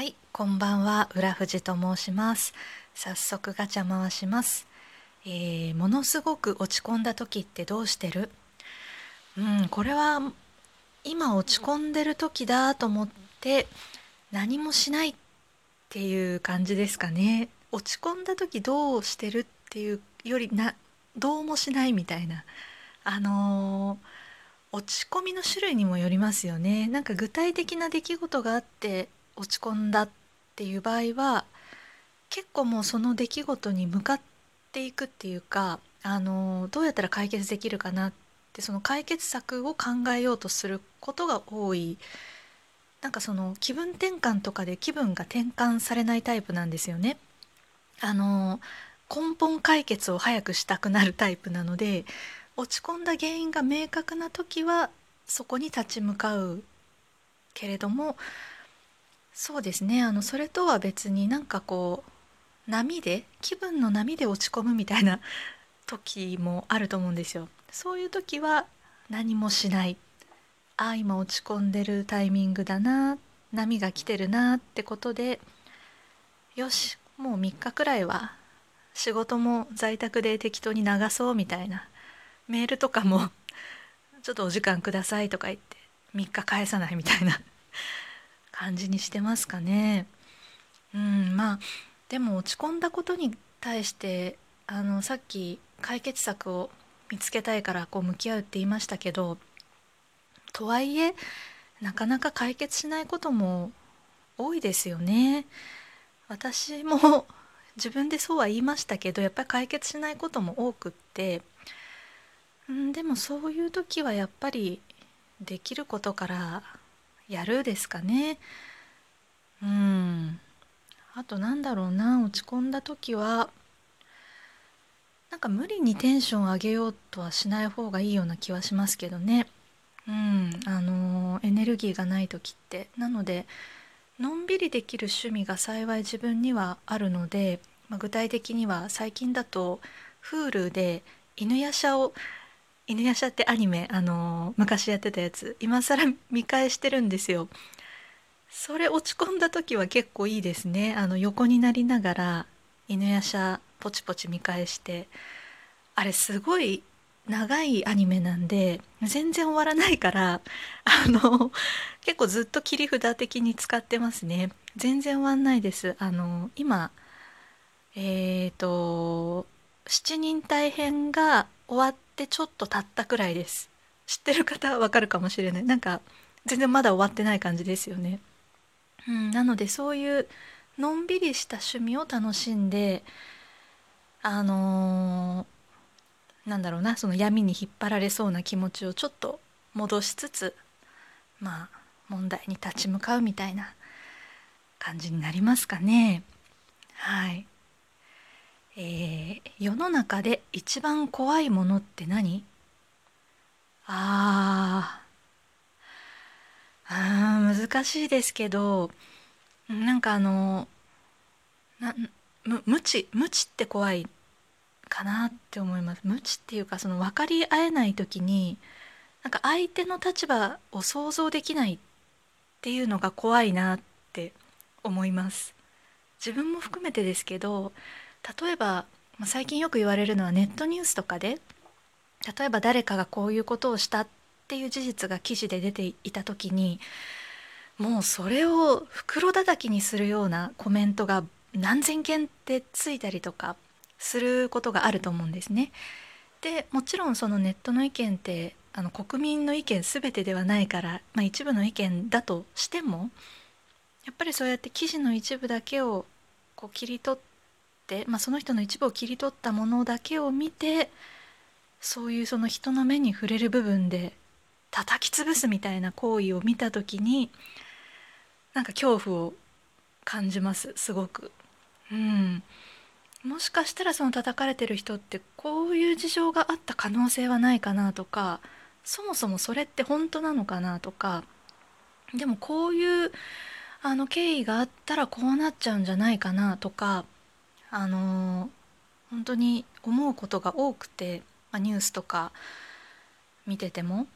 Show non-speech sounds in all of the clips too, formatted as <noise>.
はい、こんばんは、浦富と申します。早速ガチャ回します。えーものすごく落ち込んだ時ってどうしてる？うん、これは今落ち込んでる時だと思って何もしないっていう感じですかね。落ち込んだ時どうしてるっていうよりなどうもしないみたいな。あのー落ち込みの種類にもよりますよね。なんか具体的な出来事があって落ち込んだっていう場合は結構もうその出来事に向かっていくっていうか、あのどうやったら解決できるかなってその解決策を考えようとすることが多い。なんかその気分転換とかで気分が転換されないタイプなんですよね。あの根本解決を早くしたくなるタイプなので落ち込んだ原因が明確な時はそこに立ち向かうけれどもそうですねあのそれとは別になんかこう波で気分の波で落ち込むみたいな <laughs> 時もあると思うんですよ。そういう時は何もしないああ今落ち込んでるタイミングだな波が来てるなってことでよしもう3日くらいは仕事も在宅で適当に流そうみたいなメールとかもちょっとお時間くださいとか言って3日返さないみたいな感じにしてますかね。うんまあでも落ち込んだことに対してあのさっき解決策を見つけたいからこう向き合うって言いましたけどとはいえなかなか解決しないことも多いですよね。私も自分でそうは言いましたけどやっぱり解決しないことも多くってんでもそういう時はやっぱりできることからやるですかね。うんあとなんだろうな落ち込んだ時はなんか無理にテンション上げようとはしない方がいいような気はしますけどね。うんあのエネルギーがない時ってなのでのんびりできる趣味が幸い自分にはあるので、まあ、具体的には最近だと Hulu で犬夜叉を犬夜叉ってアニメあの昔やってたやつ今更見返してるんですよ。それ落ち込んだ時は結構いいですね。あの横になりながら犬夜叉ポチポチ見返してあれすごい長いアニメなんで全然終わらないからあの結構ずっと切り札的に使ってますね全然終わんないですあの今えっ、と七人大編が終わってちょっと経ったくらいです。知ってる方はわかるかもしれない。なんか全然まだ終わってない感じですよね。うんなのでそういうのんびりした趣味を楽しんであのーなんだろうなその闇に引っ張られそうな気持ちをちょっと戻しつつまあ問題に立ち向かうみたいな感じになりますかね。はい、えー世の中で一番怖いものって何？ああ難しいですけどなんかあのなむ無知無知って怖いかなって思います。無知っていうかその分かり合えない時になんか相手の立場を想像できないっていうのが怖いなって思います。自分も含めてですけど例えば、最近よく言われるのはネットニュースとかで例えば誰かがこういうことをしたっていう事実が記事で出ていた時にもうそれを袋叩きにするようなコメントが何千件ってついたりとかすることがあると思うんですね。でもちろんそのネットの意見ってあの国民の意見全てではないから、まあ、一部の意見だとしてもやっぱりそうやって記事の一部だけをこう切り取って、まあ、その人の一部を切り取ったものだけを見てそういうその人の目に触れる部分で叩き潰すみたいな行為を見た時になんか恐怖を感じますすごく。うんもしかしたらその叩かれてる人ってこういう事情があった可能性はないかなとかそもそもそれって本当なのかなとかでもこういうあの経緯があったらこうなっちゃうんじゃないかなとかあの本当に思うことが多くて、まあ、ニュースとか見てても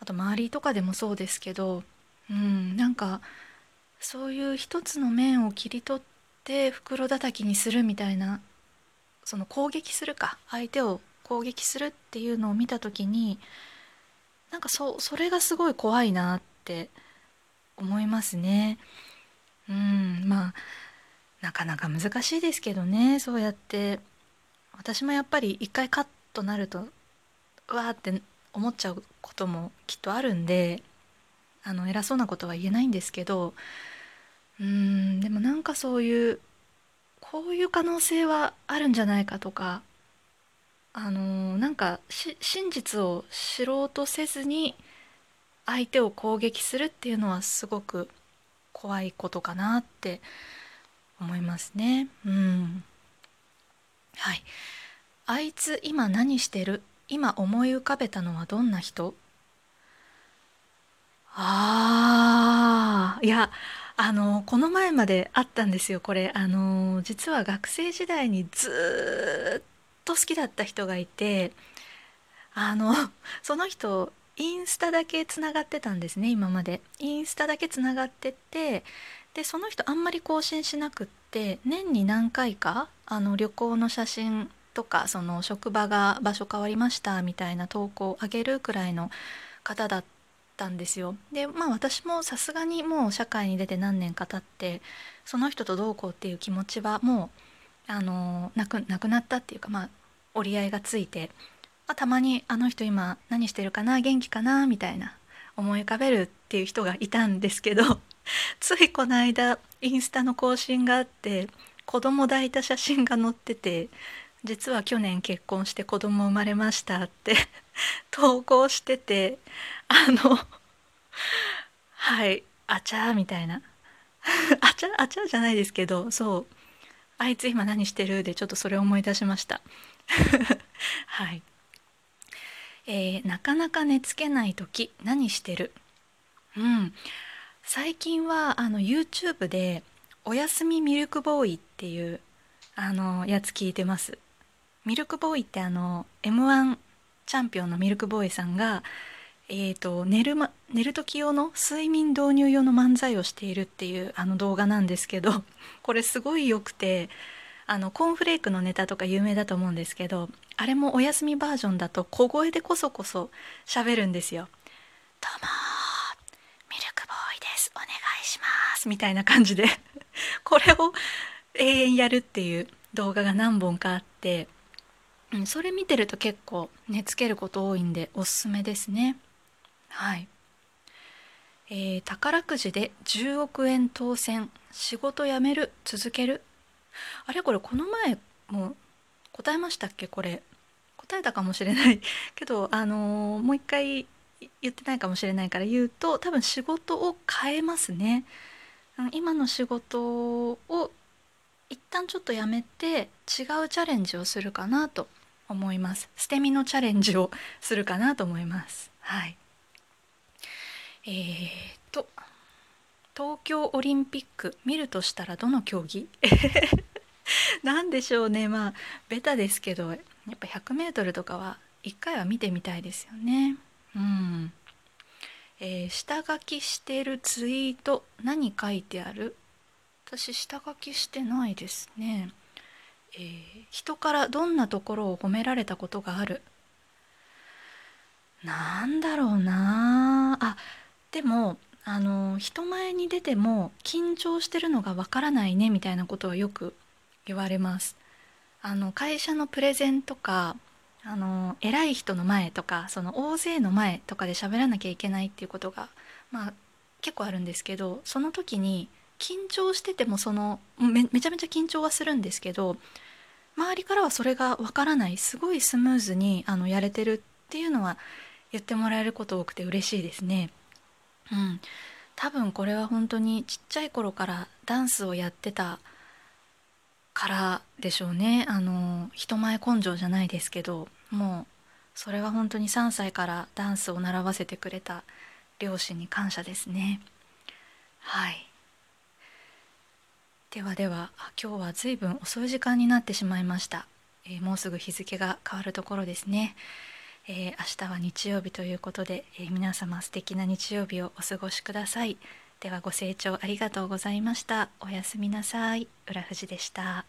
あと周りとかでもそうですけど、うん、なんかそういう一つの面を切り取って袋叩きにするみたいなその攻撃するか相手を攻撃するっていうのを見た時になんかそそれがすごい怖いなって思いますね。うんまあなかなか難しいですけどねそうやって。私もやっぱり一回カッとなるとうわーって思っちゃうこともきっとあるんであの偉そうなことは言えないんですけどうんでもなんかそういうこういう可能性はあるんじゃないかとかあのなんか真実を知ろうとせずに相手を攻撃するっていうのはすごく怖いことかなって思いますね。うん。はい。あいつ今何してる？今思い浮かべたのはどんな人？ああいやあのこの前まであったんですよこれあの実は学生時代にずっと好きだった人がいてあの <laughs> その人インスタだけつながってたんですね今までインスタだけつながっててでその人あんまり更新しなくって年に何回かあの旅行の写真とかその職場が場所変わりましたみたいな投稿を上げるくらいの方だったんですよ。でまあ私もさすがにもう社会に出て何年か経ってその人とどうこうっていう気持ちはもうあのなくなくなったっていうかまあ折り合いがついて、まあ、たまにあの人今何してるかな元気かなみたいな思い浮かべるっていう人がいたんですけど <laughs> ついこの間インスタの更新があって子供抱いた写真が載ってて実は去年結婚して子供生まれましたって <laughs> 投稿しててあのはいあちゃーみたいな。<laughs> あちゃあちゃじゃないですけどそうあいつ今何してるでちょっとそれを思い出しました。はい。えー、なかなか寝つけない時何してる？うん。最近はあの YouTube で「おやすみミルクボーイ」っていうあのやつ聞いてますミルクボーイってあの m 1チャンピオンのミルクボーイさんが、えーと、寝る、ま、寝る時用の睡眠導入用の漫才をしているっていうあの動画なんですけど <laughs> これすごい良くてあのコーンフレークのネタとか有名だと思うんですけどあれもお休みバージョンだと小声でこそこそ喋るんですよ。どうもミルクボーイですお願いしますみたいな感じで。<laughs> これを永遠やるっていう動画が何本かあって。うん、それ見てると結構寝つけること多いんでおすすめですね。はい。えー、宝くじで10億円当選。仕事辞める。続ける。あれこれこの前も答えましたっけ？これ。答えたかもしれない。<laughs> けどあのー、もう一回言ってないかもしれないから言うと多分仕事を変えますね。今の仕事を一旦ちょっとやめて違うチャレンジをするかなと思います。捨て身のチャレンジをするかなと思います。はい。えー、と東京オリンピック見るとしたらどの競技？<laughs> なんでしょうね。まあベタですけどやっぱ 100m とかは一回は見てみたいですよね。うん。えー、下書きしてるツイート何書いてある？私下書きしてないですね。えー、人からどんなところを褒められたことがある？なんだろうな。あでもあの人前に出ても緊張してるのがわからないねみたいなことはよく言われます。あの会社のプレゼンとかあの偉い人の前とかその大勢の前とかで喋らなきゃいけないっていうことがまあ結構あるんですけどその時に緊張しててもそのめめちゃめちゃ緊張はするんですけど周りからはそれがわからないすごいスムーズにあのやれてるっていうのは言ってもらえること多くて嬉しいですね。うん、多分これは本当にちっちゃい頃からダンスをやってたからでしょうね。あの人前根性じゃないですけどもうそれは本当に3歳からダンスを習わせてくれた両親に感謝ですね。はい。ではでは今日は随分遅い時間になってしまいました、えー、もうすぐ日付が変わるところですね、えー、明日は日曜日ということで、えー、皆様素敵な日曜日をお過ごしください、ではご清聴ありがとうございました。おやすみなさい。浦富士でした。